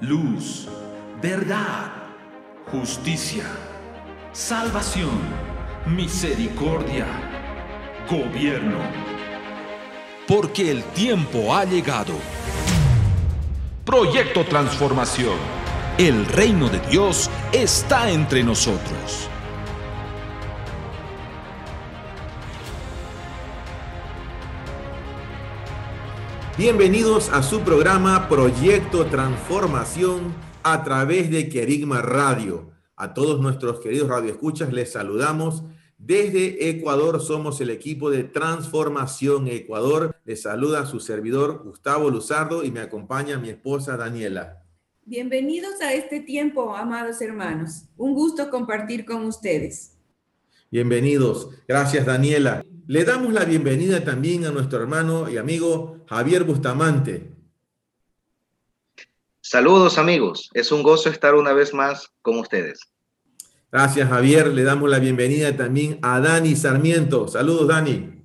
luz, verdad, justicia, salvación, misericordia, gobierno. Porque el tiempo ha llegado. Proyecto Transformación. El reino de Dios está entre nosotros. Bienvenidos a su programa Proyecto Transformación a través de Querigma Radio. A todos nuestros queridos radioescuchas les saludamos. Desde Ecuador somos el equipo de Transformación Ecuador. Les saluda su servidor Gustavo Luzardo y me acompaña mi esposa Daniela. Bienvenidos a este tiempo, amados hermanos. Un gusto compartir con ustedes. Bienvenidos. Gracias, Daniela. Le damos la bienvenida también a nuestro hermano y amigo Javier Bustamante. Saludos amigos, es un gozo estar una vez más con ustedes. Gracias Javier, le damos la bienvenida también a Dani Sarmiento. Saludos Dani.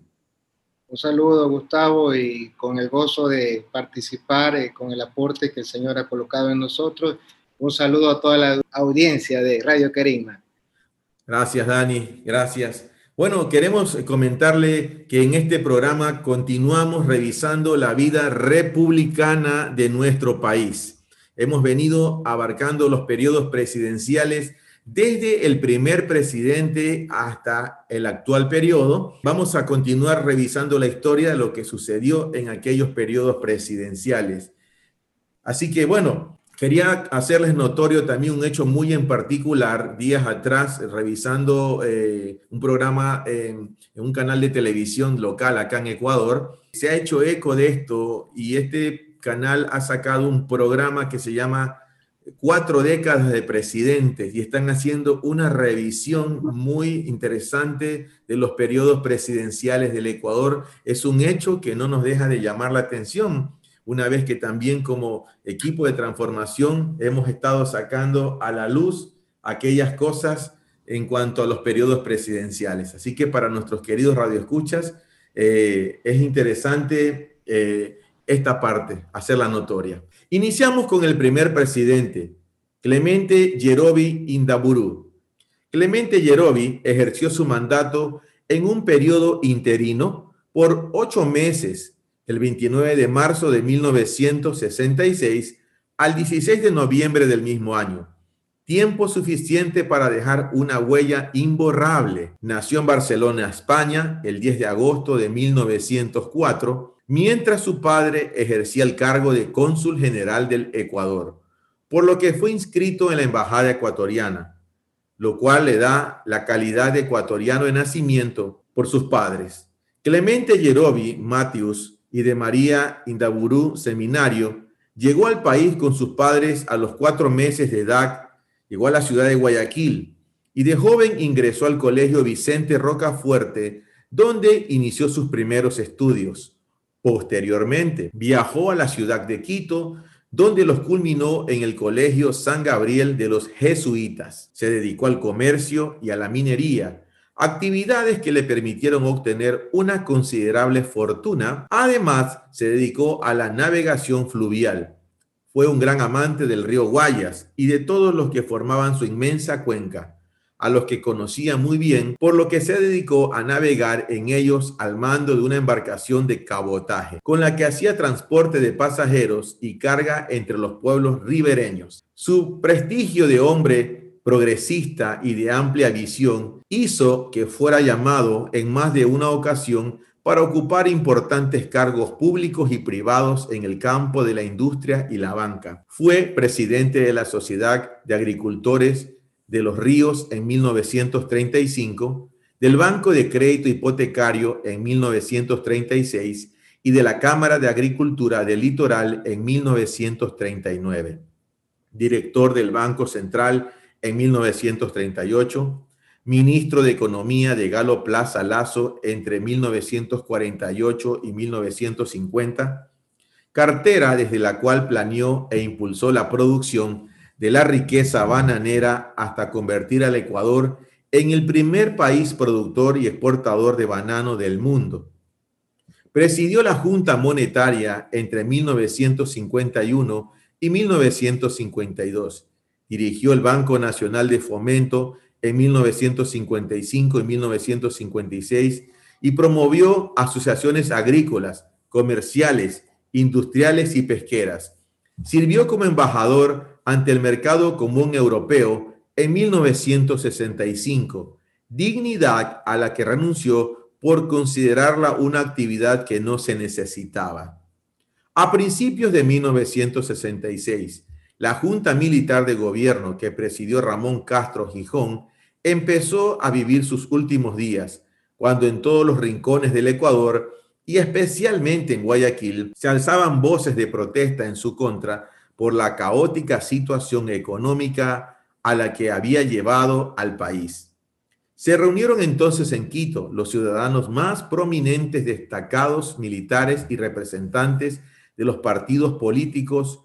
Un saludo Gustavo y con el gozo de participar eh, con el aporte que el Señor ha colocado en nosotros. Un saludo a toda la audiencia de Radio Querigma. Gracias Dani, gracias. Bueno, queremos comentarle que en este programa continuamos revisando la vida republicana de nuestro país. Hemos venido abarcando los periodos presidenciales desde el primer presidente hasta el actual periodo. Vamos a continuar revisando la historia de lo que sucedió en aquellos periodos presidenciales. Así que bueno, Quería hacerles notorio también un hecho muy en particular. Días atrás, revisando eh, un programa en, un canal de televisión local acá en Ecuador, se ha hecho eco de esto y este canal ha sacado un programa que se llama Cuatro décadas de presidentes y están haciendo una revisión muy interesante de los periodos presidenciales del Ecuador. Es un hecho que no nos deja de llamar la atención una vez que también como equipo de transformación hemos estado sacando a la luz aquellas cosas en cuanto a los periodos presidenciales. Así que para nuestros queridos radioescuchas, eh, es interesante eh, esta parte, hacerla notoria. Iniciamos con el primer presidente, Clemente Yerobi Indaburu. Clemente Yerobi ejerció su mandato en un periodo interino por ocho meses el 29 de marzo de 1966 al 16 de noviembre del mismo año. Tiempo suficiente para dejar una huella imborrable. Nació en Barcelona, España, el 10 de agosto de 1904, mientras su padre ejercía el cargo de cónsul general del Ecuador, por lo que fue inscrito en la embajada ecuatoriana, lo cual le da la calidad de ecuatoriano de nacimiento por sus padres. Clemente Yerobi Matius y de María Indaburú Seminario, llegó al país con sus padres a los cuatro meses de edad, llegó a la ciudad de Guayaquil y de joven ingresó al colegio Vicente Rocafuerte, donde inició sus primeros estudios. Posteriormente, viajó a la ciudad de Quito, donde los culminó en el Colegio San Gabriel de los Jesuitas. Se dedicó al comercio y a la minería, actividades que le permitieron obtener una considerable fortuna. Además, se dedicó a la navegación fluvial. Fue un gran amante del río Guayas y de todos los que formaban su inmensa cuenca, a los que conocía muy bien, por lo que se dedicó a navegar en ellos al mando de una embarcación de cabotaje, con la que hacía transporte de pasajeros y carga entre los pueblos ribereños. Su prestigio de hombre progresista y de amplia visión, hizo que fuera llamado en más de una ocasión para ocupar importantes cargos públicos y privados en el campo de la industria y la banca. Fue presidente de la Sociedad de Agricultores de los Ríos en 1935, del Banco de Crédito Hipotecario en 1936 y de la Cámara de Agricultura del Litoral en 1939. Director del Banco Central en 1938, ministro de Economía de Galo Plaza Lazo entre 1948 y 1950, cartera desde la cual planeó e impulsó la producción de la riqueza bananera hasta convertir al Ecuador en el primer país productor y exportador de banano del mundo. Presidió la Junta Monetaria entre 1951 y 1952. Dirigió el Banco Nacional de Fomento en 1955 y 1956 y promovió asociaciones agrícolas, comerciales, industriales y pesqueras. Sirvió como embajador ante el Mercado Común Europeo en 1965, dignidad a la que renunció por considerarla una actividad que no se necesitaba. A principios de 1966, la Junta Militar de Gobierno que presidió Ramón Castro Gijón empezó a vivir sus últimos días, cuando en todos los rincones del Ecuador y especialmente en Guayaquil se alzaban voces de protesta en su contra por la caótica situación económica a la que había llevado al país. Se reunieron entonces en Quito los ciudadanos más prominentes, destacados militares y representantes de los partidos políticos,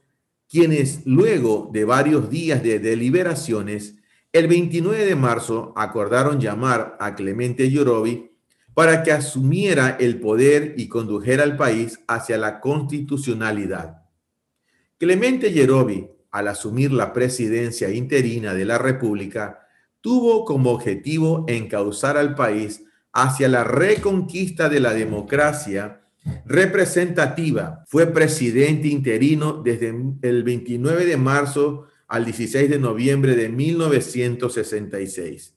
quienes luego de varios días de deliberaciones, el 29 de marzo acordaron llamar a Clemente Yorobi para que asumiera el poder y condujera al país hacia la constitucionalidad. Clemente Yerobi, al asumir la presidencia interina de la República, tuvo como objetivo encauzar al país hacia la reconquista de la democracia representativa. Fue presidente interino desde el 29 de marzo al 16 de noviembre de 1966.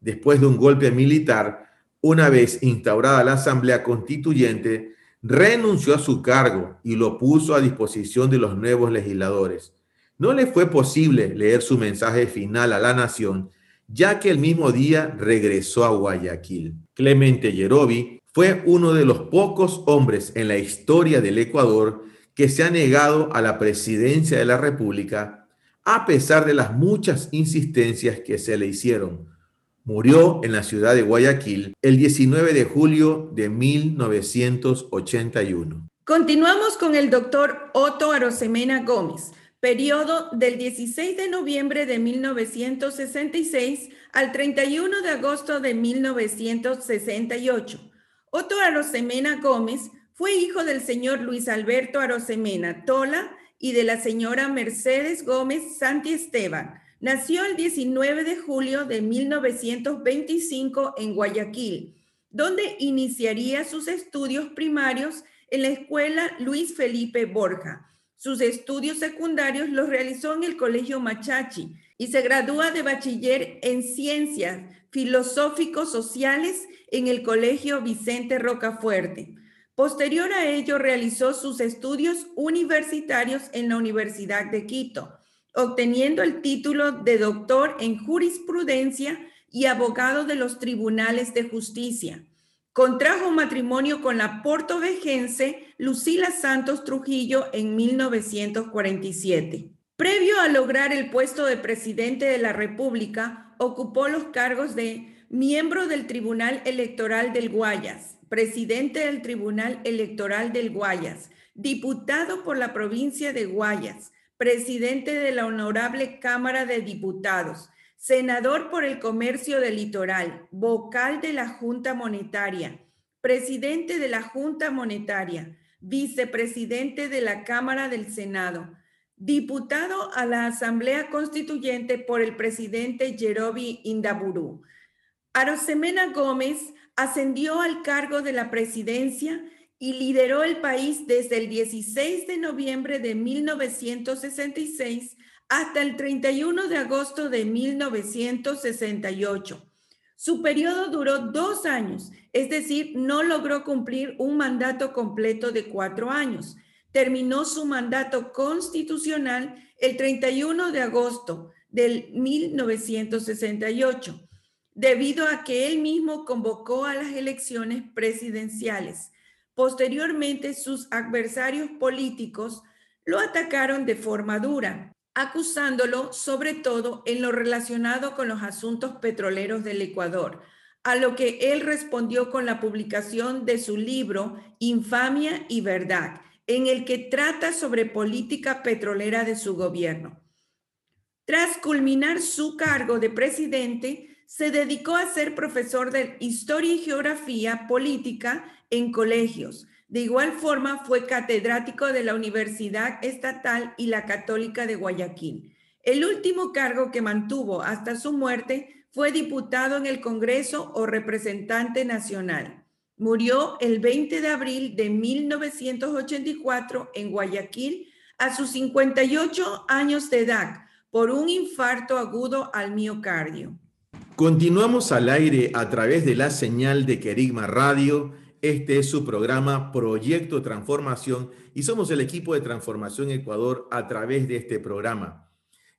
Después de un golpe militar, una vez instaurada la Asamblea Constituyente, renunció a su cargo y lo puso a disposición de los nuevos legisladores. No le fue posible leer su mensaje final a la nación, ya que el mismo día regresó a Guayaquil. Clemente Yerobi fue uno de los pocos hombres en la historia del Ecuador que se ha negado a la presidencia de la República a pesar de las muchas insistencias que se le hicieron. Murió en la ciudad de Guayaquil el 19 de julio de 1981. Continuamos con el doctor Otto Arosemena Gómez, periodo del 16 de noviembre de 1966 al 31 de agosto de 1968. Otto Arosemena Gómez fue hijo del señor Luis Alberto Arosemena Tola y de la señora Mercedes Gómez Santi Esteban. Nació el 19 de julio de 1925 en Guayaquil, donde iniciaría sus estudios primarios en la escuela Luis Felipe Borja. Sus estudios secundarios los realizó en el Colegio Machachi y se gradúa de bachiller en ciencias filosóficos sociales en el Colegio Vicente Rocafuerte. Posterior a ello realizó sus estudios universitarios en la Universidad de Quito obteniendo el título de doctor en jurisprudencia y abogado de los tribunales de justicia. Contrajo matrimonio con la portovejense Lucila Santos Trujillo en 1947. Previo a lograr el puesto de presidente de la República, ocupó los cargos de miembro del Tribunal Electoral del Guayas, presidente del Tribunal Electoral del Guayas, diputado por la provincia de Guayas, presidente de la Honorable Cámara de Diputados, senador por el Comercio del Litoral, vocal de la Junta Monetaria, presidente de la Junta Monetaria, vicepresidente de la Cámara del Senado, diputado a la Asamblea Constituyente por el presidente Jerobi Indaburu. Arosemena Gómez ascendió al cargo de la presidencia y lideró el país desde el 16 de noviembre de 1966 hasta el 31 de agosto de 1968. Su periodo duró dos años, es decir, no logró cumplir un mandato completo de cuatro años. Terminó su mandato constitucional el 31 de agosto del 1968, debido a que él mismo convocó a las elecciones presidenciales Posteriormente, sus adversarios políticos lo atacaron de forma dura, acusándolo sobre todo en lo relacionado con los asuntos petroleros del Ecuador, a lo que él respondió con la publicación de su libro Infamia y Verdad, en el que trata sobre política petrolera de su gobierno. Tras culminar su cargo de presidente, se dedicó a ser profesor de Historia y Geografía Política en colegios, De igual forma, fue catedrático de la Universidad Estatal y la Católica de Guayaquil. El último cargo que mantuvo hasta su muerte fue diputado en el Congreso o representante nacional. Murió el 20 de abril de 1984 en Guayaquil a sus 58 años de edad por un infarto agudo al miocardio. Continuamos al aire a través de la señal de Querigma Radio. Este es su programa Proyecto Transformación y somos el equipo de Transformación Ecuador a través de este programa.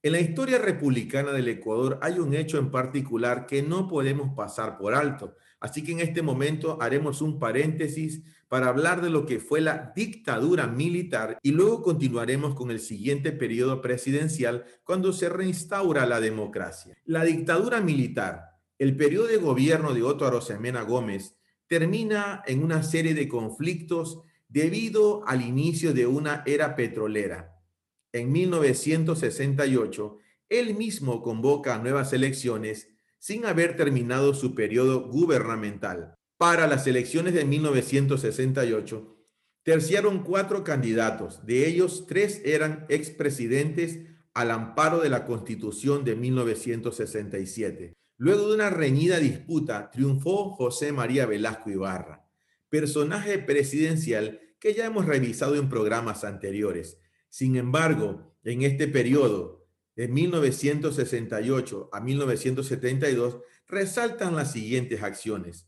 En la historia republicana del Ecuador hay un hecho en particular que no podemos pasar por alto. Así que en este momento haremos un paréntesis para hablar de lo que fue la dictadura militar y luego continuaremos con el siguiente periodo presidencial cuando se reinstaura la democracia. La dictadura militar, el periodo de gobierno de Otto Arosemena Gómez, termina en una serie de conflictos debido al inicio de una era petrolera. En 1968, él mismo convoca nuevas elecciones sin haber terminado su periodo gubernamental para las elecciones de 1968, terciaron cuatro candidatos. De ellos, tres eran expresidentes al amparo de la Constitución de 1967. Luego de una reñida disputa, triunfó José María Velasco Ibarra, personaje presidencial que ya hemos revisado en programas anteriores. Sin embargo, en este periodo, de 1968 a 1972, resaltan las siguientes acciones.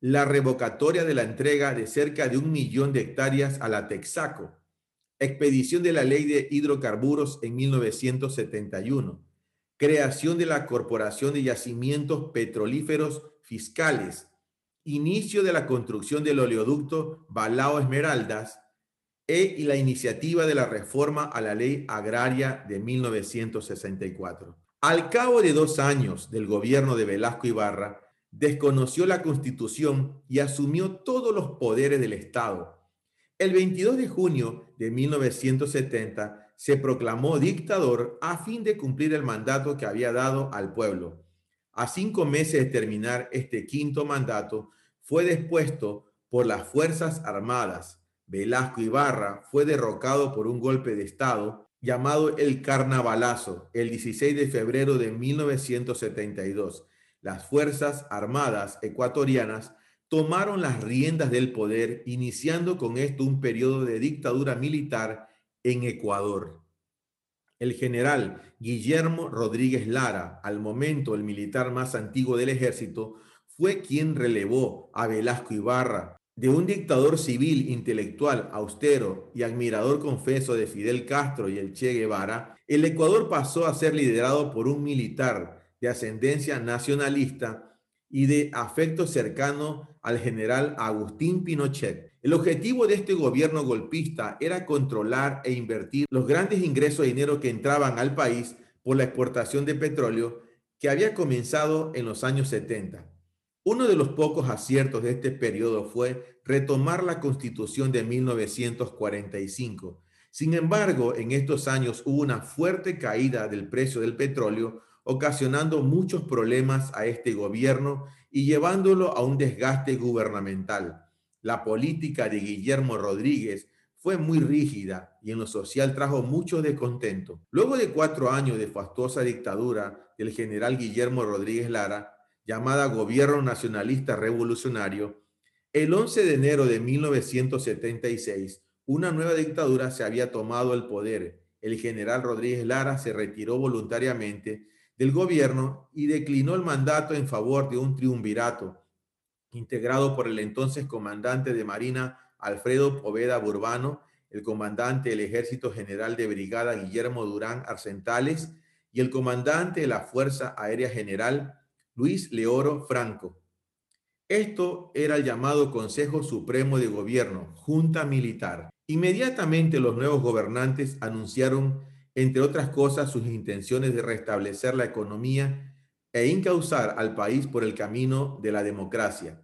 La revocatoria de la entrega de cerca de un millón de hectáreas a la Texaco, expedición de la ley de hidrocarburos en 1971, creación de la Corporación de Yacimientos Petrolíferos Fiscales, inicio de la construcción del oleoducto Balao Esmeraldas e la iniciativa de la reforma a la ley agraria de 1964. Al cabo de dos años del gobierno de Velasco Ibarra, desconoció la constitución y asumió todos los poderes del Estado. El 22 de junio de 1970 se proclamó dictador a fin de cumplir el mandato que había dado al pueblo. A cinco meses de terminar este quinto mandato, fue despuesto por las Fuerzas Armadas. Velasco Ibarra fue derrocado por un golpe de Estado llamado el Carnavalazo el 16 de febrero de 1972 las Fuerzas Armadas ecuatorianas tomaron las riendas del poder, iniciando con esto un periodo de dictadura militar en Ecuador. El general Guillermo Rodríguez Lara, al momento el militar más antiguo del ejército, fue quien relevó a Velasco Ibarra de un dictador civil, intelectual, austero y admirador confeso de Fidel Castro y el Che Guevara, el Ecuador pasó a ser liderado por un militar de ascendencia nacionalista y de afecto cercano al general Agustín Pinochet. El objetivo de este gobierno golpista era controlar e invertir los grandes ingresos de dinero que entraban al país por la exportación de petróleo que había comenzado en los años 70. Uno de los pocos aciertos de este periodo fue retomar la constitución de 1945. Sin embargo, en estos años hubo una fuerte caída del precio del petróleo, ocasionando muchos problemas a este gobierno y llevándolo a un desgaste gubernamental. La política de Guillermo Rodríguez fue muy rígida y en lo social trajo mucho descontento. Luego de cuatro años de fastuosa dictadura del general Guillermo Rodríguez Lara, llamada Gobierno Nacionalista Revolucionario, el 11 de enero de 1976, una nueva dictadura se había tomado el poder. El general Rodríguez Lara se retiró voluntariamente del gobierno y declinó el mandato en favor de un triunvirato integrado por el entonces comandante de Marina Alfredo Poveda Burbano, el comandante del Ejército General de Brigada Guillermo Durán Arcentales y el comandante de la Fuerza Aérea General Luis Leoro Franco. Esto era el llamado Consejo Supremo de Gobierno, Junta Militar. Inmediatamente los nuevos gobernantes anunciaron entre otras cosas, sus intenciones de restablecer la economía e incausar al país por el camino de la democracia.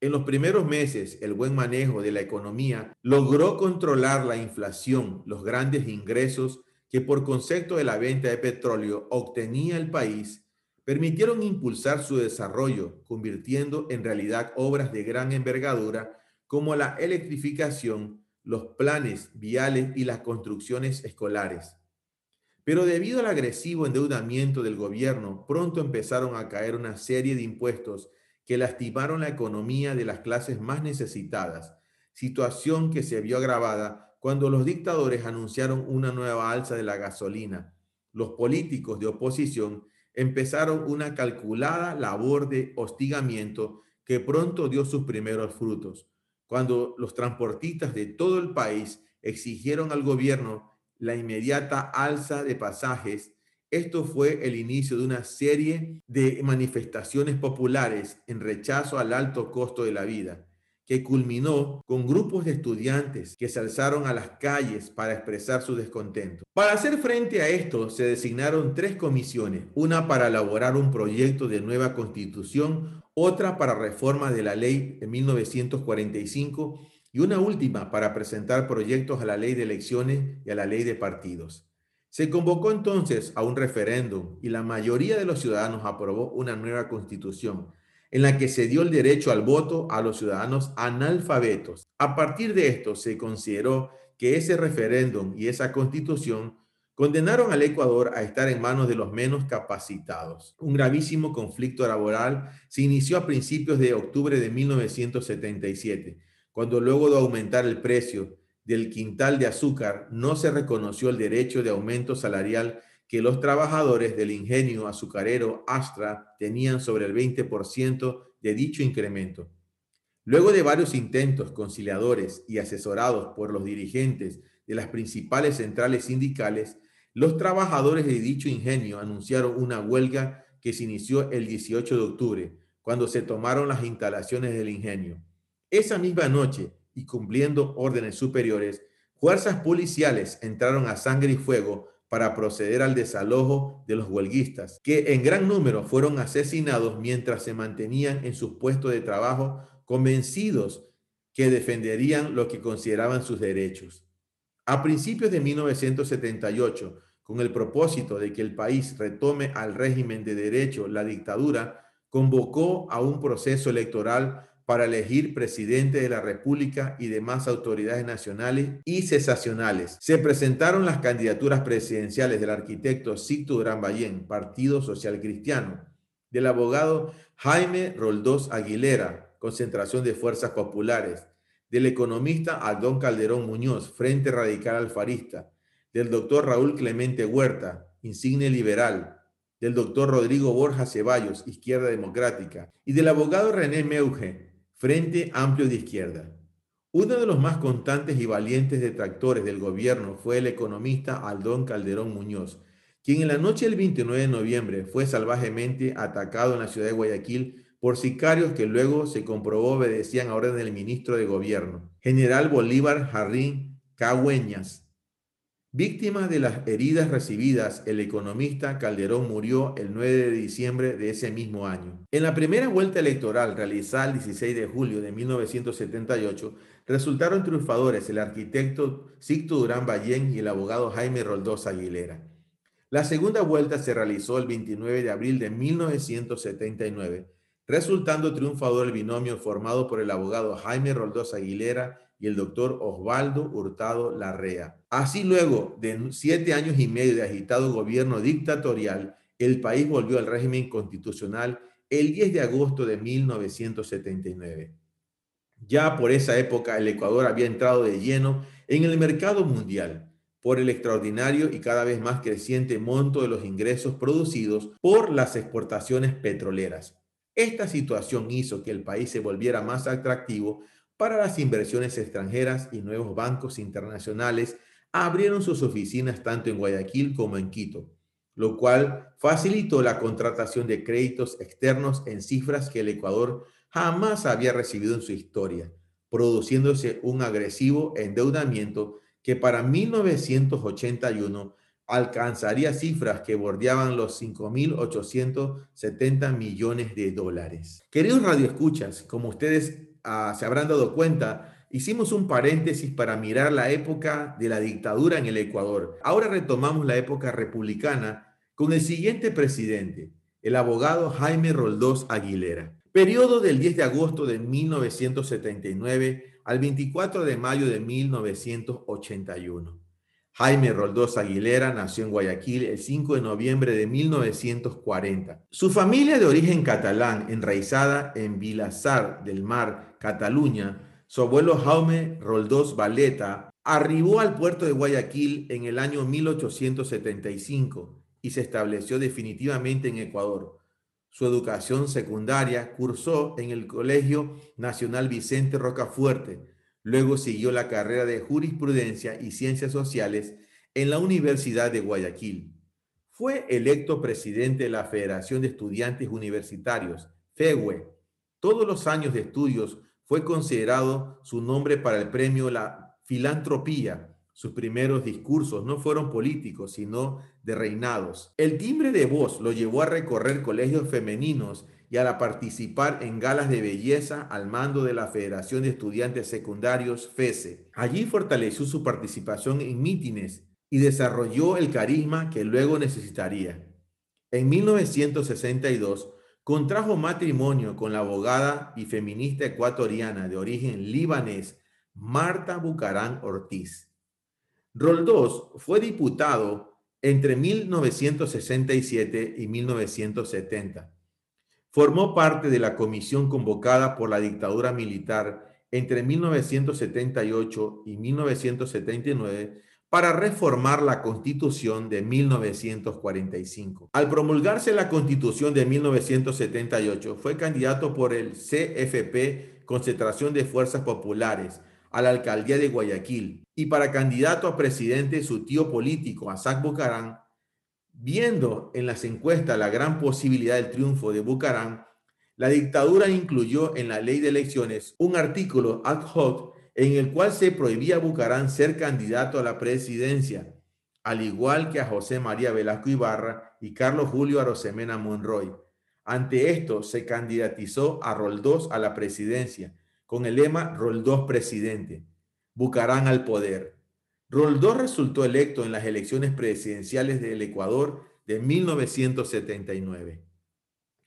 En los primeros meses, el buen manejo de la economía logró controlar la inflación, los grandes ingresos que por concepto de la venta de petróleo obtenía el país, permitieron impulsar su desarrollo, convirtiendo en realidad obras de gran envergadura como la electrificación, los planes viales y las construcciones escolares. Pero debido al agresivo endeudamiento del gobierno, pronto empezaron a caer una serie de impuestos que lastimaron la economía de las clases más necesitadas, situación que se vio agravada cuando los dictadores anunciaron una nueva alza de la gasolina. Los políticos de oposición empezaron una calculada labor de hostigamiento que pronto dio sus primeros frutos, cuando los transportistas de todo el país exigieron al gobierno la inmediata alza de pasajes esto fue el inicio de una serie de manifestaciones populares en rechazo al alto costo de la vida, que culminó con grupos de estudiantes que se alzaron a las calles para expresar su descontento. Para hacer frente a esto, se designaron tres comisiones, una para elaborar un proyecto de nueva constitución, otra para reforma de la ley de 1945 y una última para presentar proyectos a la ley de elecciones y a la ley de partidos. Se convocó entonces a un referéndum y la mayoría de los ciudadanos aprobó una nueva constitución en la que se dio el derecho al voto a los ciudadanos analfabetos. A partir de esto se consideró que ese referéndum y esa constitución condenaron al Ecuador a estar en manos de los menos capacitados. Un gravísimo conflicto laboral se inició a principios de octubre de 1977, cuando luego de aumentar el precio del quintal de azúcar no se reconoció el derecho de aumento salarial que los trabajadores del ingenio azucarero Astra tenían sobre el 20% de dicho incremento. Luego de varios intentos conciliadores y asesorados por los dirigentes de las principales centrales sindicales, los trabajadores de dicho ingenio anunciaron una huelga que se inició el 18 de octubre, cuando se tomaron las instalaciones del ingenio. Esa misma noche, y cumpliendo órdenes superiores, fuerzas policiales entraron a sangre y fuego para proceder al desalojo de los huelguistas, que en gran número fueron asesinados mientras se mantenían en sus puestos de trabajo convencidos que defenderían lo que consideraban sus derechos. A principios de 1978, con el propósito de que el país retome al régimen de derecho, la dictadura convocó a un proceso electoral para elegir presidente de la República y demás autoridades nacionales y cesacionales. Se presentaron las candidaturas presidenciales del arquitecto Sito Durán Ballén, Partido Social Cristiano, del abogado Jaime Roldós Aguilera, Concentración de Fuerzas Populares, del economista Aldón Calderón Muñoz, Frente Radical Alfarista, del doctor Raúl Clemente Huerta, Insigne Liberal, del doctor Rodrigo Borja Ceballos, Izquierda Democrática, y del abogado René Meuge, Frente Amplio de Izquierda. Uno de los más constantes y valientes detractores del gobierno fue el economista Aldón Calderón Muñoz, quien en la noche del 29 de noviembre fue salvajemente atacado en la ciudad de Guayaquil por sicarios que luego se comprobó obedecían a orden del ministro de gobierno, general Bolívar Jarrín Cagüeñas, Víctima de las heridas recibidas, el economista Calderón murió el 9 de diciembre de ese mismo año. En la primera vuelta electoral realizada el 16 de julio de 1978, resultaron triunfadores el arquitecto Sicto Durán Ballén y el abogado Jaime Roldós Aguilera. La segunda vuelta se realizó el 29 de abril de 1979, resultando triunfador el binomio formado por el abogado Jaime Roldós Aguilera y el doctor Osvaldo Hurtado Larrea. Así luego de siete años y medio de agitado gobierno dictatorial, el país volvió al régimen constitucional el 10 de agosto de 1979. Ya por esa época el Ecuador había entrado de lleno en el mercado mundial por el extraordinario y cada vez más creciente monto de los ingresos producidos por las exportaciones petroleras. Esta situación hizo que el país se volviera más atractivo para las inversiones extranjeras y nuevos bancos internacionales abrieron sus oficinas tanto en Guayaquil como en Quito, lo cual facilitó la contratación de créditos externos en cifras que el Ecuador jamás había recibido en su historia, produciéndose un agresivo endeudamiento que para 1981 alcanzaría cifras que bordeaban los 5.870 millones de dólares. Queridos radioescuchas, como ustedes Ah, se habrán dado cuenta, hicimos un paréntesis para mirar la época de la dictadura en el Ecuador. Ahora retomamos la época republicana con el siguiente presidente, el abogado Jaime Roldós Aguilera. Periodo del 10 de agosto de 1979 al 24 de mayo de 1981. Jaime Roldós Aguilera nació en Guayaquil el 5 de noviembre de 1940. Su familia de origen catalán, enraizada en Vilassar del Mar, Cataluña, su abuelo Jaume Roldós Valeta arribó al puerto de Guayaquil en el año 1875 y se estableció definitivamente en Ecuador. Su educación secundaria cursó en el Colegio Nacional Vicente Rocafuerte, Luego siguió la carrera de jurisprudencia y ciencias sociales en la Universidad de Guayaquil. Fue electo presidente de la Federación de Estudiantes Universitarios, FEWE. Todos los años de estudios fue considerado su nombre para el premio La Filantropía. Sus primeros discursos no fueron políticos, sino de reinados. El timbre de voz lo llevó a recorrer colegios femeninos y a participar en galas de belleza al mando de la Federación de Estudiantes Secundarios FESE. Allí fortaleció su participación en mítines y desarrolló el carisma que luego necesitaría. En 1962 contrajo matrimonio con la abogada y feminista ecuatoriana de origen libanés Marta Bucarán Ortiz. Roldós fue diputado entre 1967 y 1970 Formó parte de la comisión convocada por la dictadura militar entre 1978 y 1979 para reformar la constitución de 1945. Al promulgarse la constitución de 1978, fue candidato por el CFP, Concentración de Fuerzas Populares, a la alcaldía de Guayaquil, y para candidato a presidente su tío político, Asac Bucarán, Viendo en las encuestas la gran posibilidad del triunfo de Bucarán, la dictadura incluyó en la ley de elecciones un artículo ad hoc en el cual se prohibía a Bucarán ser candidato a la presidencia, al igual que a José María Velasco Ibarra y Carlos Julio Arosemena Monroy. Ante esto, se candidatizó a Roldós a la presidencia, con el lema Roldós presidente, Bucarán al poder. Roldós resultó electo en las elecciones presidenciales del Ecuador de 1979.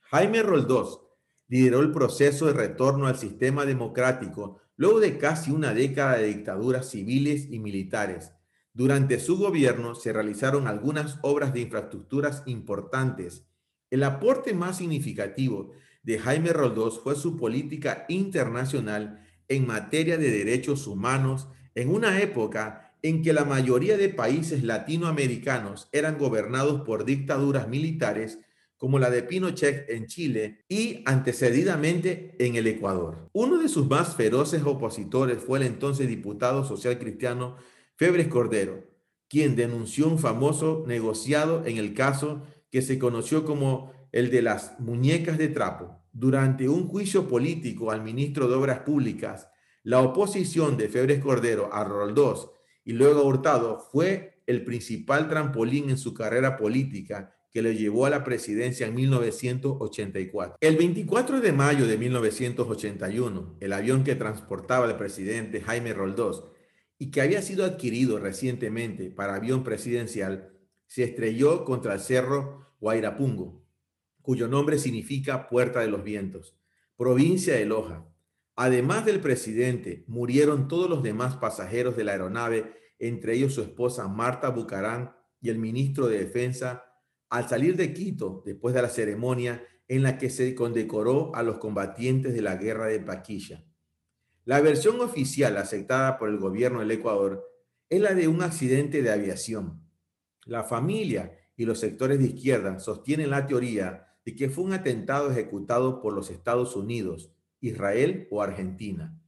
Jaime Roldós lideró el proceso de retorno al sistema democrático luego de casi una década de dictaduras civiles y militares. Durante su gobierno se realizaron algunas obras de infraestructuras importantes. El aporte más significativo de Jaime Roldós fue su política internacional en materia de derechos humanos en una época en que la mayoría de países latinoamericanos eran gobernados por dictaduras militares como la de Pinochet en Chile y antecedidamente en el Ecuador. Uno de sus más feroces opositores fue el entonces diputado social cristiano Febres Cordero, quien denunció un famoso negociado en el caso que se conoció como el de las muñecas de trapo. Durante un juicio político al ministro de Obras Públicas, la oposición de Febres Cordero a Roldós y luego Hurtado fue el principal trampolín en su carrera política que le llevó a la presidencia en 1984. El 24 de mayo de 1981, el avión que transportaba al presidente Jaime Roldós y que había sido adquirido recientemente para avión presidencial, se estrelló contra el cerro Guairapungo, cuyo nombre significa Puerta de los Vientos, provincia de Loja. Además del presidente, murieron todos los demás pasajeros de la aeronave, entre ellos su esposa Marta Bucarán y el ministro de Defensa, al salir de Quito después de la ceremonia en la que se condecoró a los combatientes de la guerra de Paquilla. La versión oficial aceptada por el gobierno del Ecuador es la de un accidente de aviación. La familia y los sectores de izquierda sostienen la teoría de que fue un atentado ejecutado por los Estados Unidos Israel o Argentina.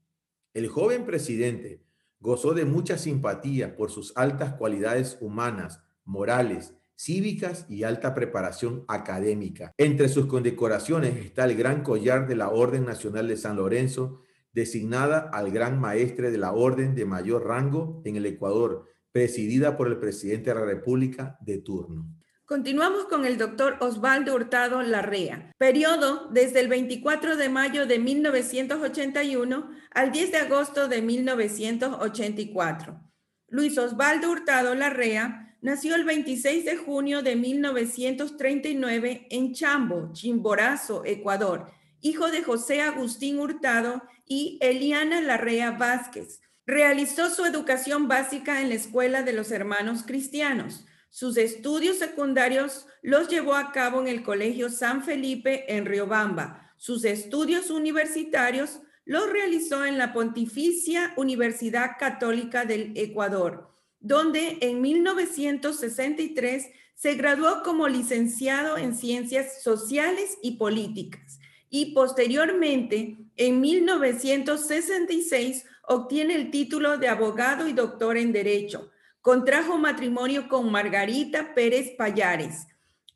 El joven presidente gozó de mucha simpatía por sus altas cualidades humanas, morales, cívicas y alta preparación académica. Entre sus condecoraciones está el Gran Collar de la Orden Nacional de San Lorenzo, designada al Gran Maestre de la Orden de mayor rango en el Ecuador, presidida por el presidente de la República de turno. Continuamos con el doctor Osvaldo Hurtado Larrea, periodo desde el 24 de mayo de 1981 al 10 de agosto de 1984. Luis Osvaldo Hurtado Larrea nació el 26 de junio de 1939 en Chambo, Chimborazo, Ecuador, hijo de José Agustín Hurtado y Eliana Larrea Vázquez. Realizó su educación básica en la Escuela de los Hermanos Cristianos. Sus estudios secundarios los llevó a cabo en el Colegio San Felipe en Riobamba. Sus estudios universitarios los realizó en la Pontificia Universidad Católica del Ecuador, donde en 1963 se graduó como licenciado en Ciencias Sociales y Políticas y posteriormente, en 1966, obtiene el título de abogado y doctor en Derecho. Contrajo matrimonio con Margarita Pérez Payares.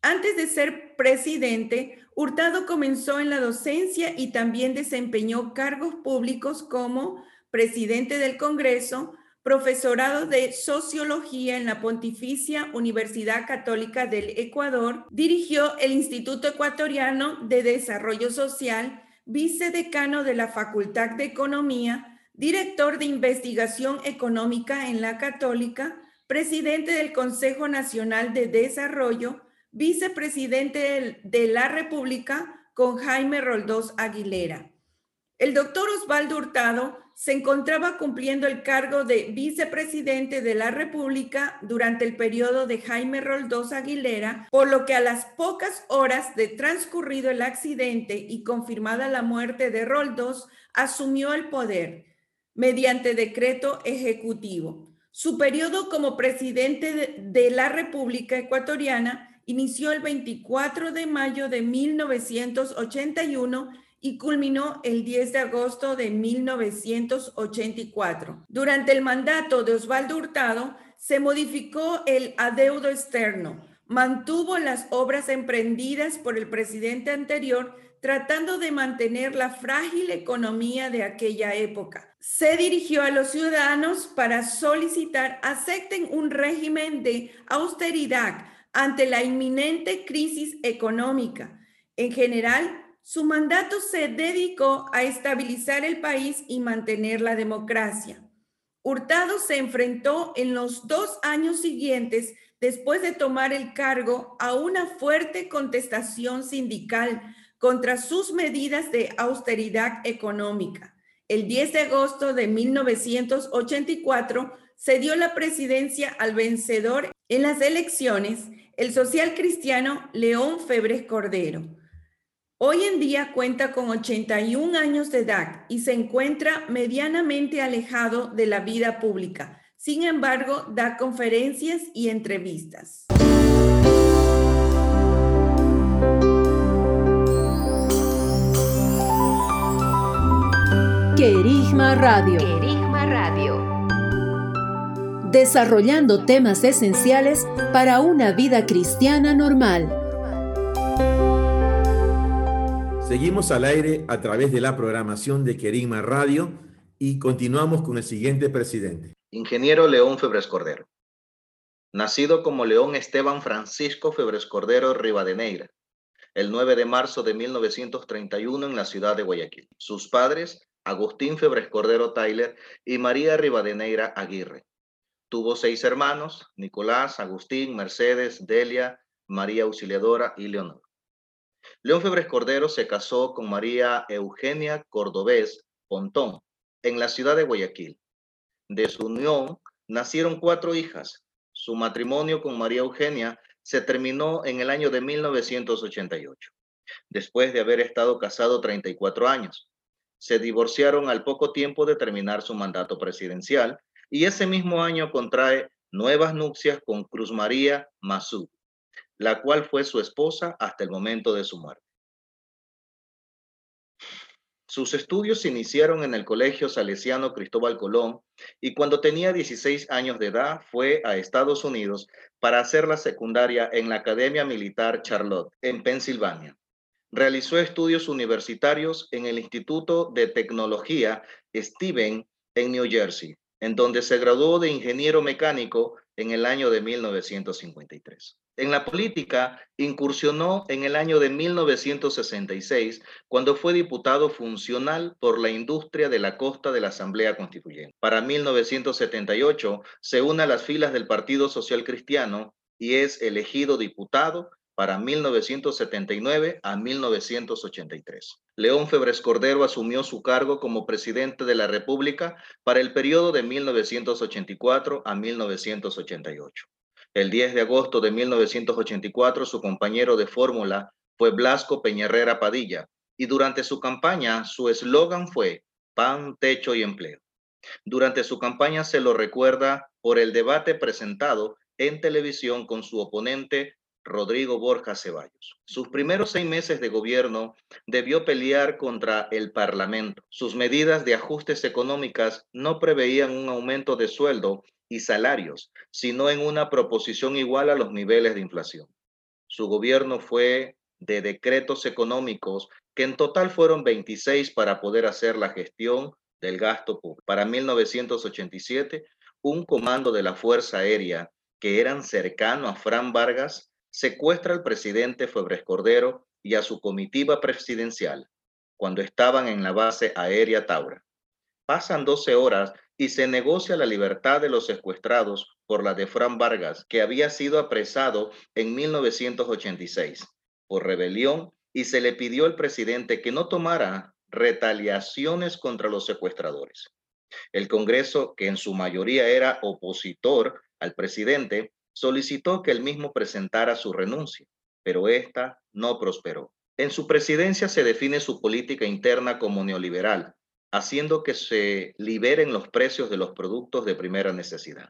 Antes de ser presidente, Hurtado comenzó en la docencia y también desempeñó cargos públicos como presidente del Congreso, profesorado de Sociología en la Pontificia Universidad Católica del Ecuador, dirigió el Instituto Ecuatoriano de Desarrollo Social, vicedecano de la Facultad de Economía, director de Investigación Económica en la Católica, presidente del Consejo Nacional de Desarrollo, vicepresidente de la República con Jaime Roldós Aguilera. El doctor Osvaldo Hurtado se encontraba cumpliendo el cargo de vicepresidente de la República durante el periodo de Jaime Roldós Aguilera, por lo que a las pocas horas de transcurrido el accidente y confirmada la muerte de Roldós, asumió el poder mediante decreto ejecutivo. Su periodo como presidente de la República Ecuatoriana inició el 24 de mayo de 1981 y culminó el 10 de agosto de 1984. Durante el mandato de Osvaldo Hurtado se modificó el adeudo externo, mantuvo las obras emprendidas por el presidente anterior tratando de mantener la frágil economía de aquella época. Se dirigió a los ciudadanos para solicitar acepten un régimen de austeridad ante la inminente crisis económica. En general, su mandato se dedicó a estabilizar el país y mantener la democracia. Hurtado se enfrentó en los dos años siguientes, después de tomar el cargo, a una fuerte contestación sindical contra sus medidas de austeridad económica. El 10 de agosto de 1984 se dio la presidencia al vencedor en las elecciones, el social cristiano León Febres Cordero. Hoy en día cuenta con 81 años de edad y se encuentra medianamente alejado de la vida pública. Sin embargo, da conferencias y entrevistas. Querigma Radio. Querigma Radio. Desarrollando temas esenciales para una vida cristiana normal. Seguimos al aire a través de la programación de Querigma Radio y continuamos con el siguiente presidente. Ingeniero León Febres Cordero. Nacido como León Esteban Francisco Febres Cordero Rivadeneira, el 9 de marzo de 1931 en la ciudad de Guayaquil. Sus padres, Agustín Febres Cordero Tyler y María Rivadeneira Aguirre. Tuvo seis hermanos, Nicolás, Agustín, Mercedes, Delia, María Auxiliadora y Leonor. León Febres Cordero se casó con María Eugenia Cordobés Pontón en la ciudad de Guayaquil. De su unión nacieron cuatro hijas. Su matrimonio con María Eugenia se terminó en el año de 1988, después de haber estado casado 34 años. Se divorciaron al poco tiempo de terminar su mandato presidencial y ese mismo año contrae nuevas nupcias con Cruz María Mazú, la cual fue su esposa hasta el momento de su muerte. Sus estudios se iniciaron en el Colegio Salesiano Cristóbal Colón y cuando tenía 16 años de edad fue a Estados Unidos para hacer la secundaria en la Academia Militar Charlotte, en Pensilvania. Realizó estudios universitarios en el Instituto de Tecnología Steven en New Jersey, en donde se graduó de ingeniero mecánico en el año de 1953. En la política incursionó en el año de 1966 cuando fue diputado funcional por la industria de la costa de la Asamblea Constituyente. Para 1978 se une a las filas del Partido Social Cristiano y es elegido diputado para 1979 a 1983. León Febres Cordero asumió su cargo como presidente de la República para el periodo de 1984 a 1988. El 10 de agosto de 1984, su compañero de fórmula fue Blasco Peñarrera Padilla, y durante su campaña su eslogan fue pan, techo y empleo. Durante su campaña se lo recuerda por el debate presentado en televisión con su oponente Rodrigo Borja Ceballos. Sus primeros seis meses de gobierno debió pelear contra el Parlamento. Sus medidas de ajustes económicas no preveían un aumento de sueldo y salarios, sino en una proposición igual a los niveles de inflación. Su gobierno fue de decretos económicos que en total fueron 26 para poder hacer la gestión del gasto público. Para 1987, un comando de la Fuerza Aérea que eran cercano a Fran Vargas secuestra al presidente Febres Cordero y a su comitiva presidencial cuando estaban en la base aérea Taura. Pasan 12 horas y se negocia la libertad de los secuestrados por la de Fran Vargas, que había sido apresado en 1986 por rebelión y se le pidió al presidente que no tomara retaliaciones contra los secuestradores. El Congreso, que en su mayoría era opositor al presidente, solicitó que él mismo presentara su renuncia, pero esta no prosperó. En su presidencia se define su política interna como neoliberal, haciendo que se liberen los precios de los productos de primera necesidad.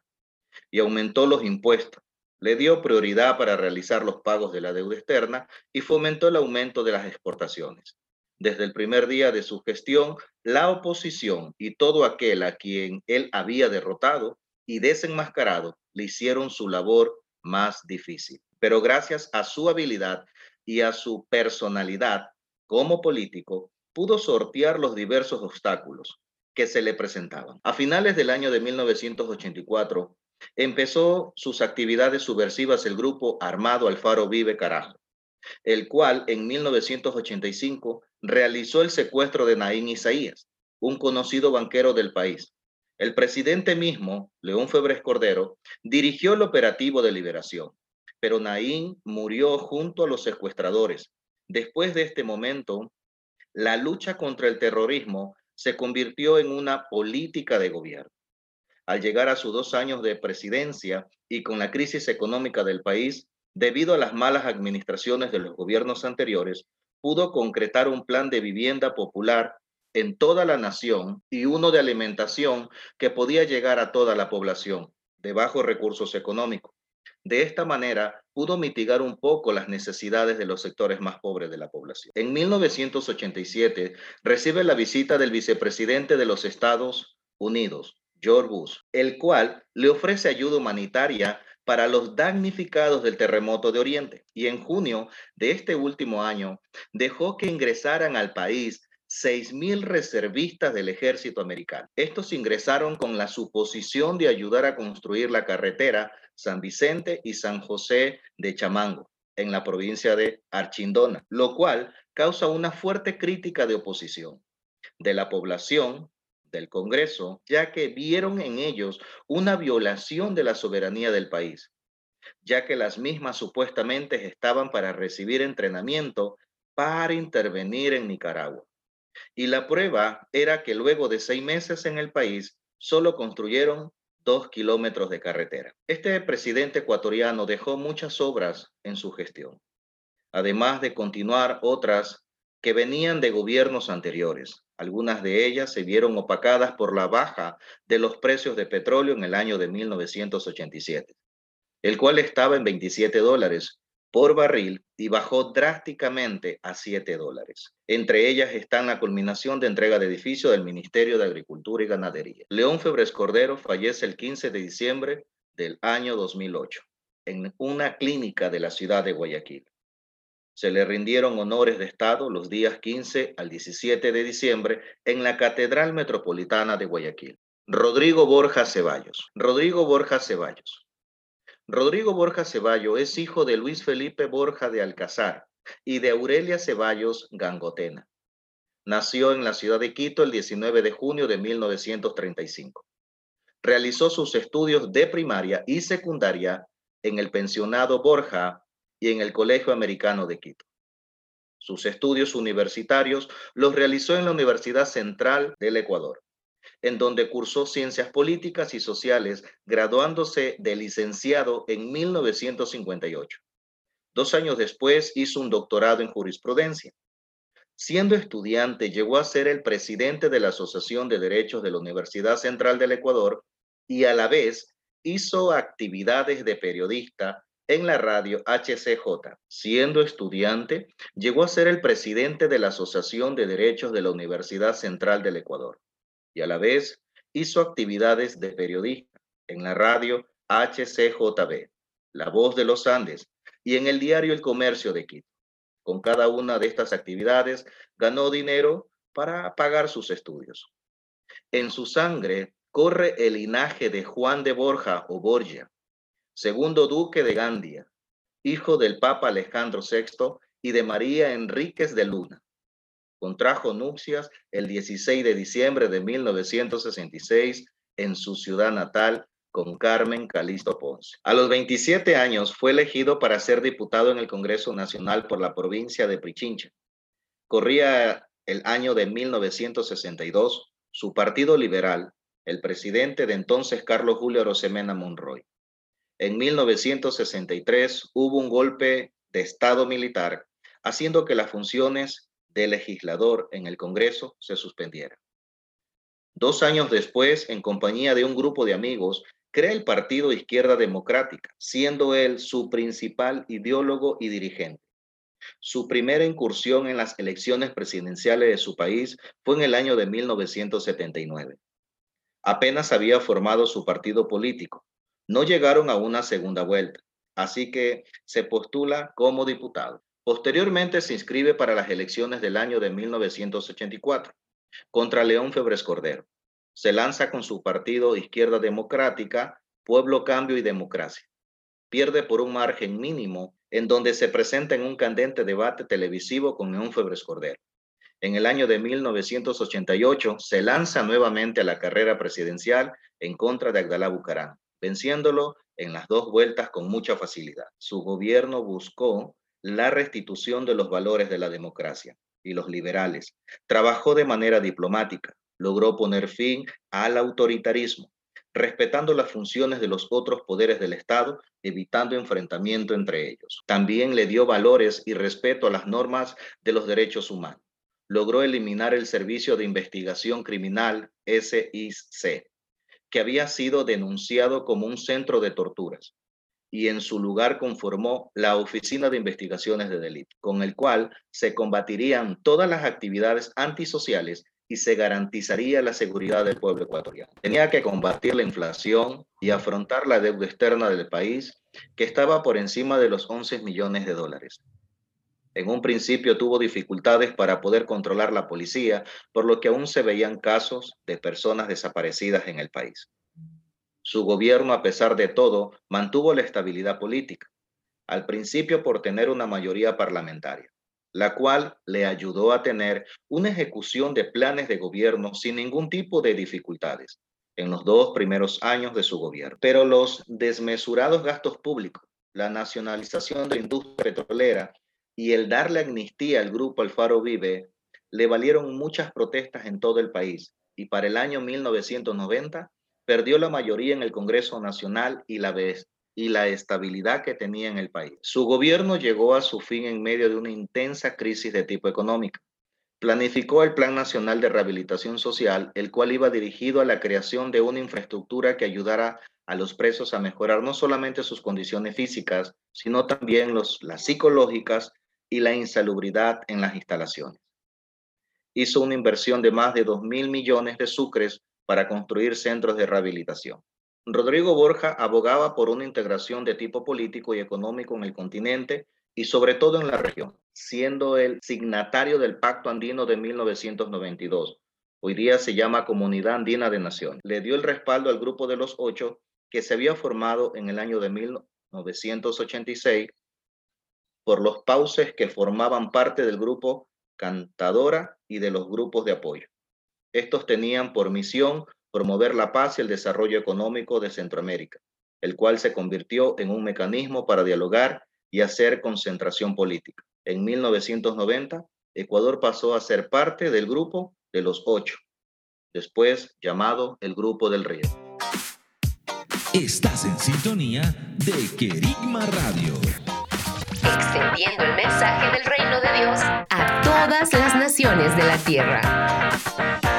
Y aumentó los impuestos, le dio prioridad para realizar los pagos de la deuda externa y fomentó el aumento de las exportaciones. Desde el primer día de su gestión, la oposición y todo aquel a quien él había derrotado y desenmascarado le hicieron su labor más difícil. Pero gracias a su habilidad y a su personalidad como político, pudo sortear los diversos obstáculos que se le presentaban. A finales del año de 1984, empezó sus actividades subversivas el grupo armado Alfaro Vive Carajo, el cual en 1985 realizó el secuestro de Naín Isaías, un conocido banquero del país. El presidente mismo, León Febres Cordero, dirigió el operativo de liberación, pero Naín murió junto a los secuestradores. Después de este momento, la lucha contra el terrorismo se convirtió en una política de gobierno. Al llegar a sus dos años de presidencia y con la crisis económica del país, debido a las malas administraciones de los gobiernos anteriores, pudo concretar un plan de vivienda popular en toda la nación y uno de alimentación que podía llegar a toda la población de bajos recursos económicos. De esta manera, pudo mitigar un poco las necesidades de los sectores más pobres de la población. En 1987, recibe la visita del vicepresidente de los Estados Unidos, George Bush, el cual le ofrece ayuda humanitaria para los damnificados del terremoto de Oriente. Y en junio de este último año dejó que ingresaran al país 6.000 reservistas del ejército americano. Estos ingresaron con la suposición de ayudar a construir la carretera San Vicente y San José de Chamango en la provincia de Archindona, lo cual causa una fuerte crítica de oposición de la población del Congreso, ya que vieron en ellos una violación de la soberanía del país, ya que las mismas supuestamente estaban para recibir entrenamiento para intervenir en Nicaragua. Y la prueba era que luego de seis meses en el país, solo construyeron dos kilómetros de carretera. Este presidente ecuatoriano dejó muchas obras en su gestión, además de continuar otras que venían de gobiernos anteriores. Algunas de ellas se vieron opacadas por la baja de los precios de petróleo en el año de 1987, el cual estaba en 27 dólares por barril y bajó drásticamente a 7 dólares. Entre ellas están la culminación de entrega de edificio del Ministerio de Agricultura y Ganadería. León Febres Cordero fallece el 15 de diciembre del año 2008 en una clínica de la ciudad de Guayaquil. Se le rindieron honores de Estado los días 15 al 17 de diciembre en la Catedral Metropolitana de Guayaquil. Rodrigo Borja Ceballos. Rodrigo Borja Ceballos. Rodrigo Borja Ceballos es hijo de Luis Felipe Borja de Alcázar y de Aurelia Ceballos Gangotena. Nació en la ciudad de Quito el 19 de junio de 1935. Realizó sus estudios de primaria y secundaria en el pensionado Borja y en el Colegio Americano de Quito. Sus estudios universitarios los realizó en la Universidad Central del Ecuador, en donde cursó ciencias políticas y sociales, graduándose de licenciado en 1958. Dos años después hizo un doctorado en jurisprudencia. Siendo estudiante, llegó a ser el presidente de la Asociación de Derechos de la Universidad Central del Ecuador y a la vez hizo actividades de periodista en la radio HCJ. Siendo estudiante, llegó a ser el presidente de la Asociación de Derechos de la Universidad Central del Ecuador y a la vez hizo actividades de periodista en la radio HCJB, La Voz de los Andes, y en el diario El Comercio de Quito. Con cada una de estas actividades ganó dinero para pagar sus estudios. En su sangre corre el linaje de Juan de Borja o Borgia, segundo duque de Gandia, hijo del Papa Alejandro VI y de María Enríquez de Luna. Contrajo nupcias el 16 de diciembre de 1966 en su ciudad natal con Carmen Calisto Ponce. A los 27 años fue elegido para ser diputado en el Congreso Nacional por la provincia de Prichincha. Corría el año de 1962. Su partido liberal el presidente de entonces Carlos Julio Rosemena Monroy. En 1963 hubo un golpe de Estado militar, haciendo que las funciones de legislador en el Congreso se suspendieran. Dos años después, en compañía de un grupo de amigos, crea el Partido Izquierda Democrática, siendo él su principal ideólogo y dirigente. Su primera incursión en las elecciones presidenciales de su país fue en el año de 1979. Apenas había formado su partido político. No llegaron a una segunda vuelta, así que se postula como diputado. Posteriormente se inscribe para las elecciones del año de 1984 contra León Febres Cordero. Se lanza con su partido Izquierda Democrática, Pueblo Cambio y Democracia. Pierde por un margen mínimo en donde se presenta en un candente debate televisivo con León Febres Cordero en el año de 1988 se lanza nuevamente a la carrera presidencial en contra de Abdalá Bucarán, venciéndolo en las dos vueltas con mucha facilidad. Su gobierno buscó la restitución de los valores de la democracia y los liberales. Trabajó de manera diplomática, logró poner fin al autoritarismo, respetando las funciones de los otros poderes del Estado, evitando enfrentamiento entre ellos. También le dio valores y respeto a las normas de los derechos humanos logró eliminar el Servicio de Investigación Criminal, SIC, que había sido denunciado como un centro de torturas, y en su lugar conformó la Oficina de Investigaciones de Delito, con el cual se combatirían todas las actividades antisociales y se garantizaría la seguridad del pueblo ecuatoriano. Tenía que combatir la inflación y afrontar la deuda externa del país, que estaba por encima de los 11 millones de dólares. En un principio tuvo dificultades para poder controlar la policía, por lo que aún se veían casos de personas desaparecidas en el país. Su gobierno, a pesar de todo, mantuvo la estabilidad política, al principio por tener una mayoría parlamentaria, la cual le ayudó a tener una ejecución de planes de gobierno sin ningún tipo de dificultades en los dos primeros años de su gobierno. Pero los desmesurados gastos públicos, la nacionalización de la industria petrolera y el darle amnistía al grupo Alfaro Vive le valieron muchas protestas en todo el país y para el año 1990 perdió la mayoría en el Congreso Nacional y la, estabilidad que tenía en el país. Su gobierno llegó a su fin en medio de una intensa crisis de tipo económico. Planificó el Plan Nacional de Rehabilitación Social, el cual iba dirigido a la creación de una infraestructura que ayudara a los presos a mejorar no solamente sus condiciones físicas, sino también las psicológicas y la insalubridad en las instalaciones. Hizo una inversión de más de 2 mil millones de sucres para construir centros de rehabilitación. Rodrigo Borja abogaba por una integración de tipo político y económico en el continente y sobre todo en la región, siendo el signatario del Pacto Andino de 1992. Hoy día se llama Comunidad Andina de Naciones. Le dio el respaldo al Grupo de los Ocho que se había formado en el año de 1986 por los pauses que formaban parte del grupo Cantadora y de los grupos de apoyo. Estos tenían por misión promover la paz y el desarrollo económico de Centroamérica, el cual se convirtió en un mecanismo para dialogar y hacer concentración política. En 1990, Ecuador pasó a ser parte del grupo de los ocho, después llamado el Grupo del Río. Estás en sintonía de Querigma Radio. Extendiendo el mensaje del reino de Dios a todas las naciones de la tierra.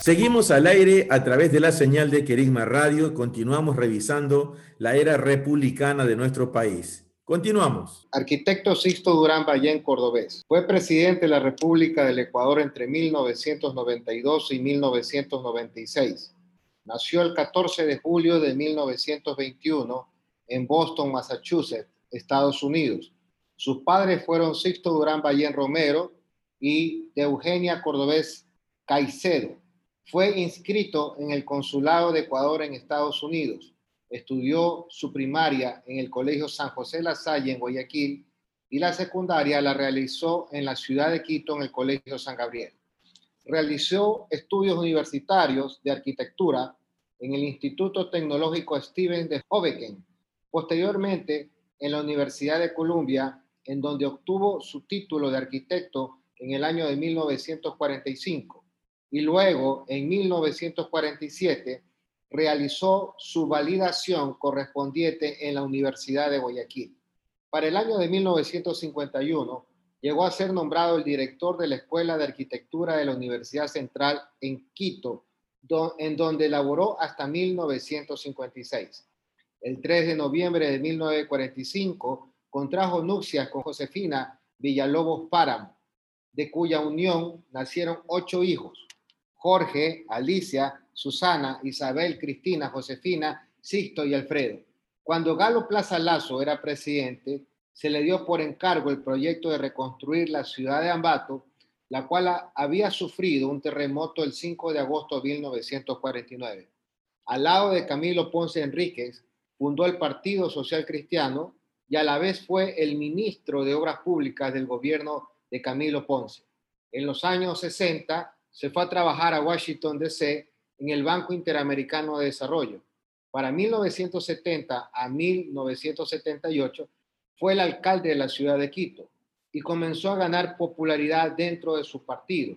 Seguimos al aire a través de la señal de Querigma Radio. Continuamos revisando la era republicana de nuestro país. Continuamos. Arquitecto Sixto Durán Ballén Cordobés. Fue presidente de la República del Ecuador entre 1992 y 1996. Nació el 14 de julio de 1921 en Boston, Massachusetts, Estados Unidos. Sus padres fueron Sixto Durán Ballén Romero y de Eugenia Cordobés Caicedo. Fue inscrito en el Consulado de Ecuador en Estados Unidos. Estudió su primaria en el Colegio San José La Salle en Guayaquil y la secundaria la realizó en la ciudad de Quito en el Colegio San Gabriel. Realizó estudios universitarios de arquitectura en el Instituto Tecnológico Stevens de Hoboken. Posteriormente, en la Universidad de Columbia, en donde obtuvo su título de arquitecto en el año de 1945 y luego en 1947 realizó su validación correspondiente en la Universidad de Guayaquil. Para el año de 1951 llegó a ser nombrado el director de la Escuela de Arquitectura de la Universidad Central en Quito, en donde laboró hasta 1956. El 3 de noviembre de 1945 contrajo nupcias con Josefina Villalobos Páramo, de cuya unión nacieron ocho hijos, Jorge, Alicia, Susana, Isabel, Cristina, Josefina, Sisto y Alfredo. Cuando Galo Plaza Lazo era presidente, se le dio por encargo el proyecto de reconstruir la ciudad de Ambato, la cual había sufrido un terremoto el 5 de agosto de 1949. Al lado de Camilo Ponce Enríquez, fundó el Partido Social Cristiano y a la vez fue el ministro de Obras Públicas del gobierno de Camilo Ponce. En los años 60 se fue a trabajar a Washington, D.C. en el Banco Interamericano de Desarrollo. Para 1970 a 1978 fue el alcalde de la ciudad de Quito y comenzó a ganar popularidad dentro de su partido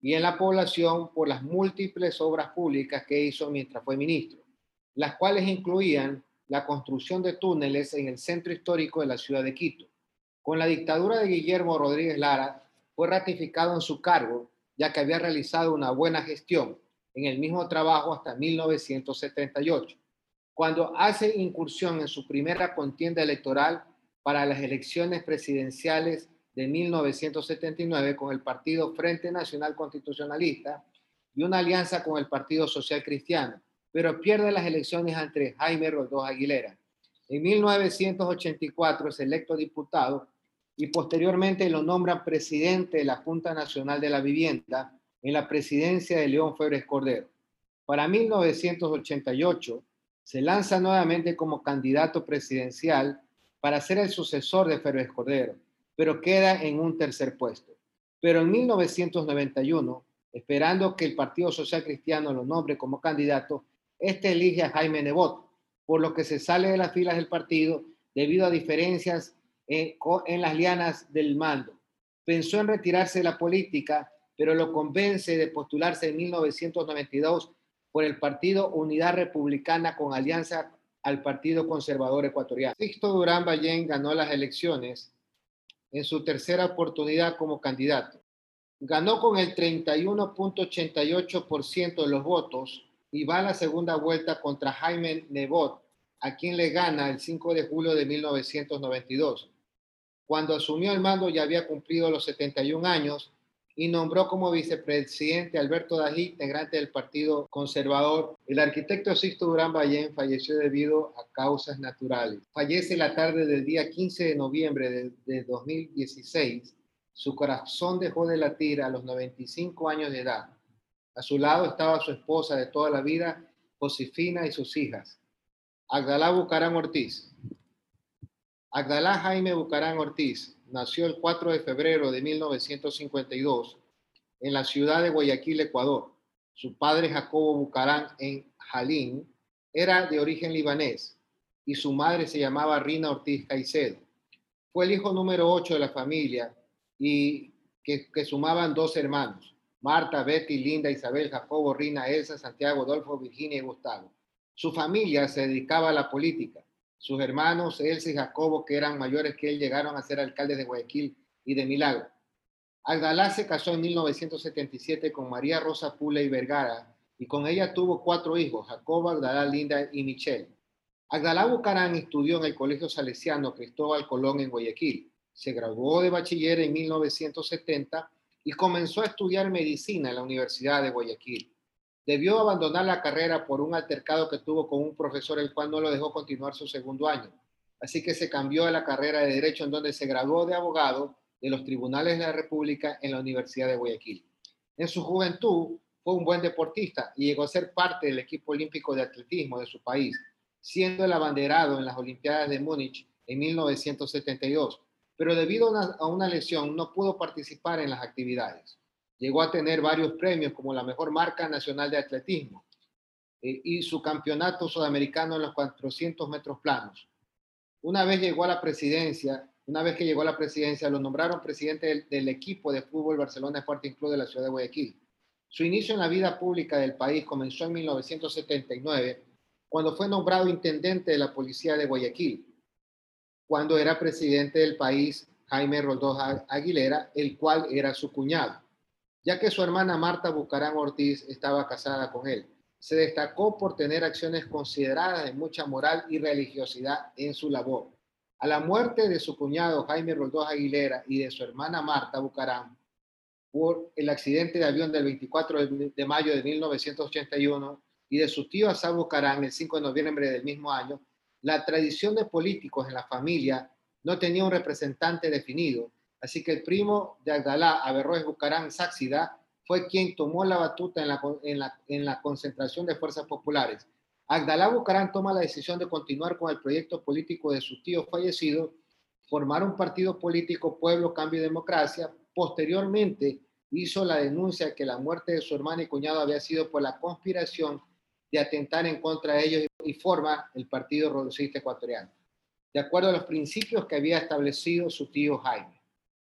y en la población por las múltiples obras públicas que hizo mientras fue ministro, las cuales incluían la construcción de túneles en el centro histórico de la ciudad de Quito. Con la dictadura de Guillermo Rodríguez Lara, fue ratificado en su cargo ya que había realizado una buena gestión en el mismo trabajo hasta 1978, cuando hace incursión en su primera contienda electoral para las elecciones presidenciales de 1979 con el partido Frente Nacional Constitucionalista y una alianza con el Partido Social Cristiano, pero pierde las elecciones entre Jaime Rodó Aguilera. En 1984 es electo diputado y posteriormente lo nombran presidente de la Junta Nacional de la Vivienda en la presidencia de León Febres Cordero. Para 1988 se lanza nuevamente como candidato presidencial para ser el sucesor de Febres Cordero, pero queda en un tercer puesto. Pero en 1991, esperando que el Partido Social Cristiano lo nombre como candidato, este elige a Jaime Nebot, por lo que se sale de las filas del partido debido a diferencias en, las lianas del mando. Pensó en retirarse de la política, pero lo convence de postularse en 1992 por el Partido Unidad Republicana con alianza al Partido Conservador Ecuatoriano. Sixto Durán Ballén ganó las elecciones en su tercera oportunidad como candidato. Ganó con el 31.88% de los votos y va a la segunda vuelta contra Jaime Nebot, a quien le gana el 5 de julio de 1992. Cuando asumió el mando ya había cumplido los 71 años y nombró como vicepresidente Alberto Dají, integrante del Partido Conservador. El arquitecto Sisto Durán Ballén falleció debido a causas naturales. Fallece la tarde del día 15 de noviembre de, de 2016. Su corazón dejó de latir a los 95 años de edad. A su lado estaba su esposa de toda la vida, Josefina, y sus hijas. Agdalá Bucarán Ortiz, Agdalá Jaime Bucarán Ortiz nació el 4 de febrero de 1952 en la ciudad de Guayaquil, Ecuador. Su padre Jacobo Bucarán en Jalín era de origen libanés. y su madre se llamaba Rina Ortiz Caicedo. Fue el hijo número 8 de la familia y que, que sumaban dos hermanos, Marta, Betty, Linda, Isabel, Jacobo, Rina, Elsa, Santiago, Adolfo, Virginia y Gustavo. Su familia se dedicaba a la política. Sus hermanos, Elsa y Jacobo, que eran mayores que él, llegaron a ser alcaldes de Guayaquil y de Milagro. Agdalá se casó en 1977 con María Rosa Pula y Vergara y con ella tuvo cuatro hijos, Jacobo, Agdalá, Linda y Michelle. Agdalá Bucarán estudió en el Colegio Salesiano Cristóbal Colón en Guayaquil. Se graduó de bachiller en 1970 y comenzó a estudiar medicina en la Universidad de Guayaquil. Debió abandonar la carrera por un altercado que tuvo con un profesor, el cual no lo dejó continuar su segundo año. Así que se cambió a la carrera de Derecho, en donde se graduó de abogado de los tribunales de la República en la Universidad de Guayaquil. En su juventud fue un buen deportista y llegó a ser parte del equipo olímpico de atletismo de su país, siendo el abanderado en las Olimpiadas de Múnich en 1972, pero debido a una, a una lesión no pudo participar en las actividades. Llegó a tener varios premios como la mejor marca nacional de atletismo eh, y su campeonato sudamericano en los 400 metros planos. Una vez llegó a la presidencia, una vez que llegó a la presidencia, lo nombraron presidente del, del equipo de fútbol Barcelona Sporting Club de la ciudad de Guayaquil. Su inicio en la vida pública del país comenzó en 1979, cuando fue nombrado intendente de la policía de Guayaquil, cuando era presidente del país Jaime Roldós Aguilera, el cual era su cuñado ya que su hermana Marta Bucarán Ortiz estaba casada con él. Se destacó por tener acciones consideradas de mucha moral y religiosidad en su labor. A la muerte de su cuñado Jaime Roldós Aguilera y de su hermana Marta Bucarán por el accidente de avión del 24 de mayo de 1981 y de su tío Asá Bucarán el 5 de noviembre del mismo año, la tradición de políticos en la familia no tenía un representante definido Así que el primo de Agdalá, Averroes Bucarán Sáxida, fue quien tomó la batuta en la, en, la, en la concentración de fuerzas populares. Agdalá Bucarán toma la decisión de continuar con el proyecto político de su tío fallecido, formar un partido político Pueblo, Cambio y Democracia. Posteriormente hizo la denuncia de que la muerte de su hermano y cuñado había sido por la conspiración de atentar en contra de ellos y forma el Partido Revolucionista Ecuatoriano, de acuerdo a los principios que había establecido su tío Jaime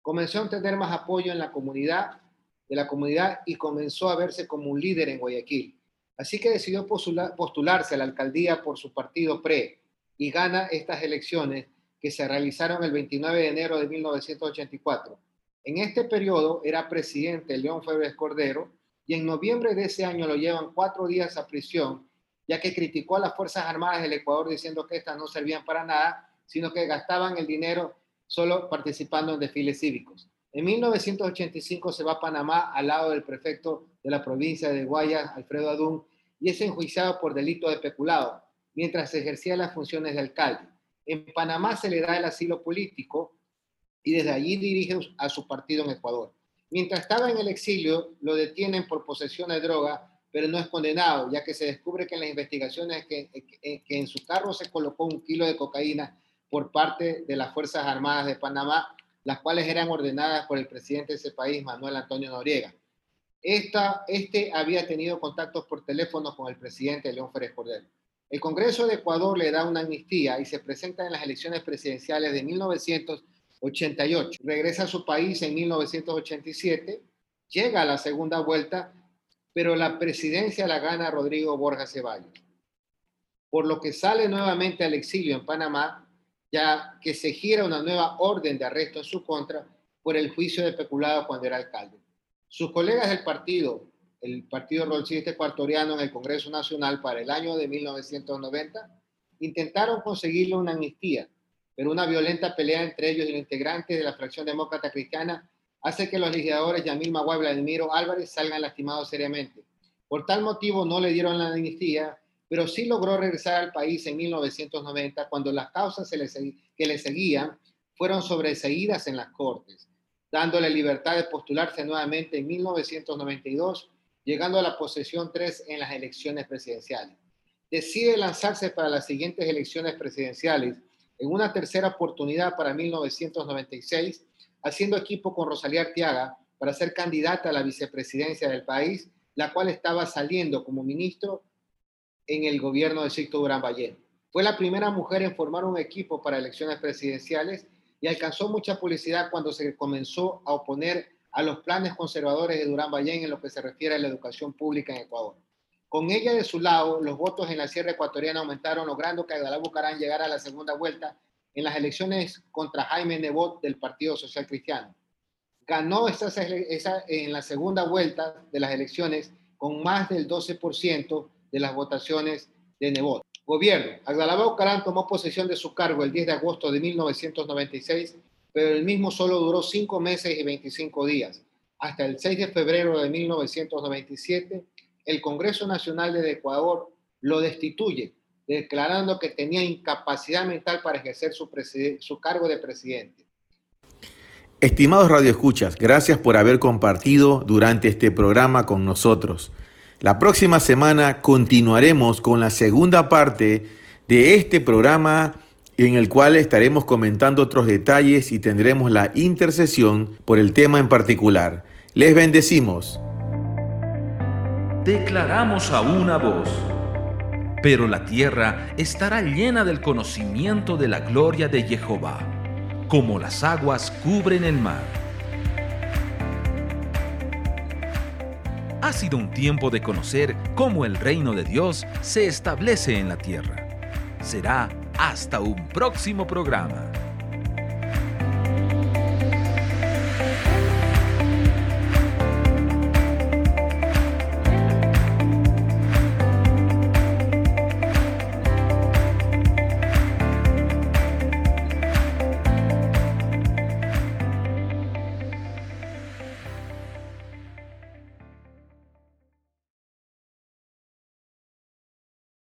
comenzó a tener más apoyo en la comunidad, de la comunidad y comenzó a verse como un líder en Guayaquil. Así que decidió postularse a la alcaldía por su partido PRE y gana estas elecciones que se realizaron el 29 de enero de 1984. En este periodo era presidente León Febres Cordero y en noviembre de ese año lo llevan cuatro días a prisión, ya que criticó a las Fuerzas Armadas del Ecuador diciendo que estas no servían para nada, sino que gastaban el dinero solo participando en desfiles cívicos. En 1985 se va a Panamá al lado del prefecto de la provincia de Guayas, Alfredo Adún, y es enjuiciado por delito de peculado, mientras ejercía las funciones de alcalde. En Panamá se le da el asilo político y desde allí dirige a su partido en Ecuador. Mientras estaba en el exilio, lo detienen por posesión de droga, pero no es condenado, ya que se descubre que en las investigaciones que, que, en su carro se colocó un kilo de cocaína por parte de las Fuerzas Armadas de Panamá, las cuales eran ordenadas por el presidente de ese país, Manuel Antonio Noriega. Esta, este había tenido contactos por teléfono con el presidente León Férez Cordero. El Congreso de Ecuador le da una amnistía y se presenta en las elecciones presidenciales de 1988. Regresa a su país en 1987, llega a la segunda vuelta, pero la presidencia la gana Rodrigo Borja Ceballos. Por lo que sale nuevamente al exilio en Panamá ya que se gira una nueva orden de arresto en su contra por el juicio de peculado cuando era alcalde. Sus colegas del partido, el Partido Rolcista Ecuatoriano en el Congreso Nacional para el año de 1990, intentaron conseguirle una amnistía, pero una violenta pelea entre ellos y los integrantes de la fracción demócrata cristiana hace que los legisladores Yamil Maguay y Vladimiro Álvarez salgan lastimados seriamente. Por tal motivo no le dieron la amnistía pero sí logró regresar al país en 1990 cuando las causas que le seguían fueron sobreseídas en las Cortes, dándole libertad de postularse nuevamente en 1992, llegando a la posesión 3 en las elecciones presidenciales. Decide lanzarse para las siguientes elecciones presidenciales en una tercera oportunidad para 1996, haciendo equipo con Rosalía Artiaga para ser candidata a la vicepresidencia del país, la cual estaba saliendo como ministro en el gobierno de Sixto Durán Ballén. Fue la primera mujer en formar un equipo para elecciones presidenciales y alcanzó mucha publicidad cuando se comenzó a oponer a los planes conservadores de Durán Ballén en lo que se refiere a la educación pública en Ecuador. Con ella de su lado, los votos en la sierra ecuatoriana aumentaron, logrando que Agdalá Bucarán llegara a la segunda vuelta en las elecciones contra Jaime Nebot del Partido Social Cristiano. Ganó esa, esa, en la segunda vuelta de las elecciones con más del 12% de las votaciones de Nebot. Gobierno. Agdalá Bucarán tomó posesión de su cargo el 10 de agosto de 1996, pero el mismo solo duró cinco meses y 25 días. Hasta el 6 de febrero de 1997, el Congreso Nacional de Ecuador lo destituye, declarando que tenía incapacidad mental para ejercer su, su cargo de presidente. Estimados radioescuchas, gracias por haber compartido durante este programa con nosotros. La próxima semana continuaremos con la segunda parte de este programa en el cual estaremos comentando otros detalles y tendremos la intercesión por el tema en particular. Les bendecimos declaramos a una voz. Pero la tierra estará llena del conocimiento de la gloria de Jehová, como las aguas cubren el mar. Ha sido un tiempo de conocer cómo el reino de Dios se establece en la tierra. Será hasta un próximo programa.